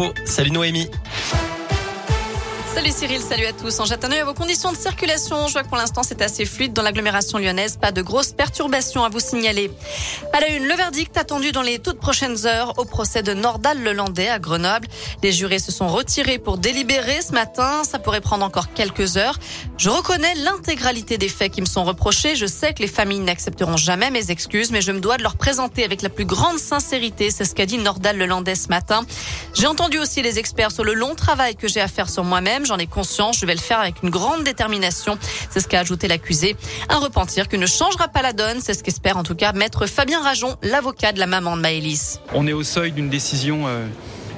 Oh, salut Noémie. Salut Cyril, salut à tous. En jette un à vos conditions de circulation. Je vois que pour l'instant c'est assez fluide dans l'agglomération lyonnaise. Pas de grosses perturbations à vous signaler. À la une, le verdict attendu dans les toutes prochaines heures au procès de Nordal Lelandais à Grenoble. Les jurés se sont retirés pour délibérer ce matin. Ça pourrait prendre encore quelques heures. Je reconnais l'intégralité des faits qui me sont reprochés. Je sais que les familles n'accepteront jamais mes excuses, mais je me dois de leur présenter avec la plus grande sincérité. C'est ce qu'a dit Nordal Lelandais ce matin. J'ai entendu aussi les experts sur le long travail que j'ai à faire sur moi-même j'en ai conscience, je vais le faire avec une grande détermination. C'est ce qu'a ajouté l'accusé. Un repentir qui ne changera pas la donne, c'est ce qu'espère en tout cas maître Fabien Rajon, l'avocat de la maman de Maëlys. On est au seuil d'une décision euh,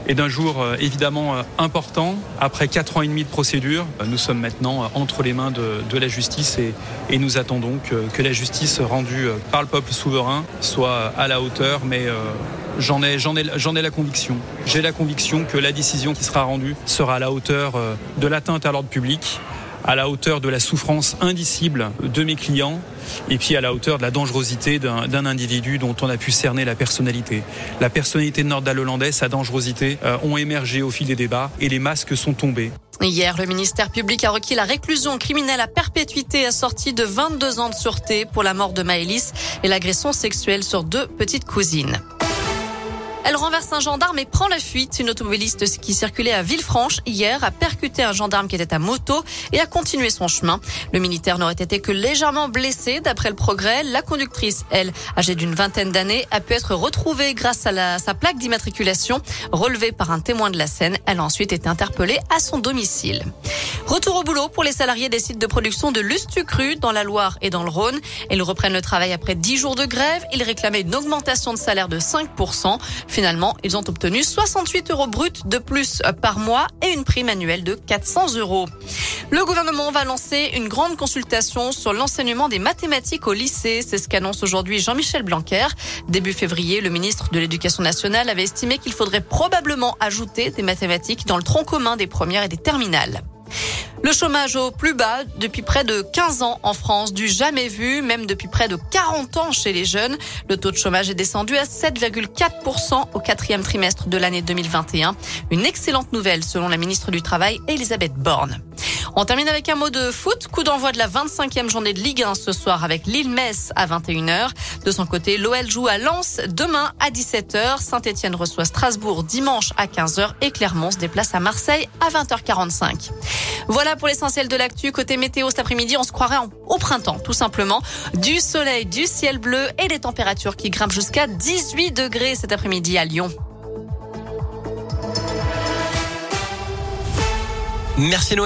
et d'un jour euh, évidemment euh, important. Après quatre ans et demi de procédure, nous sommes maintenant entre les mains de, la justice et, nous attendons que, que, la justice rendue par le peuple souverain soit à la hauteur, mais J'en ai, la conviction. J'ai la conviction que la décision qui sera rendue sera à la hauteur euh, de l'atteinte à l'ordre public, à la hauteur de la souffrance indicible de mes clients et puis à la hauteur de la dangerosité d'un individu dont on a pu cerner la personnalité. La personnalité de Nordal Hollandais, sa dangerosité euh, ont émergé au fil des débats et les masques sont tombés. Hier, le ministère public a requis la réclusion criminelle à perpétuité assortie de 22 ans de sûreté pour la mort de Maëlys et l'agression sexuelle sur deux petites cousines. Elle renverse un gendarme et prend la fuite. Une automobiliste qui circulait à Villefranche hier a percuté un gendarme qui était à moto et a continué son chemin. Le militaire n'aurait été que légèrement blessé. D'après le progrès, la conductrice, elle, âgée d'une vingtaine d'années, a pu être retrouvée grâce à sa plaque d'immatriculation relevée par un témoin de la scène. Elle a ensuite été interpellée à son domicile. Retour au boulot pour les salariés des sites de production de Lustucru dans la Loire et dans le Rhône. Ils reprennent le travail après 10 jours de grève. Ils réclamaient une augmentation de salaire de 5%. Finalement, ils ont obtenu 68 euros bruts de plus par mois et une prime annuelle de 400 euros. Le gouvernement va lancer une grande consultation sur l'enseignement des mathématiques au lycée. C'est ce qu'annonce aujourd'hui Jean-Michel Blanquer. Début février, le ministre de l'Éducation nationale avait estimé qu'il faudrait probablement ajouter des mathématiques dans le tronc commun des premières et des terminales. Le chômage au plus bas depuis près de 15 ans en France, du jamais vu, même depuis près de 40 ans chez les jeunes. Le taux de chômage est descendu à 7,4% au quatrième trimestre de l'année 2021. Une excellente nouvelle selon la ministre du Travail, Elisabeth Borne. On termine avec un mot de foot. Coup d'envoi de la 25e journée de Ligue 1 ce soir avec Lille-Metz à 21h. De son côté, l'OL joue à Lens demain à 17h. Saint-Etienne reçoit Strasbourg dimanche à 15h et Clermont se déplace à Marseille à 20h45. Voilà pour l'essentiel de l'actu. Côté météo cet après-midi, on se croirait au printemps, tout simplement. Du soleil, du ciel bleu et des températures qui grimpent jusqu'à 18 degrés cet après-midi à Lyon. Merci Noël.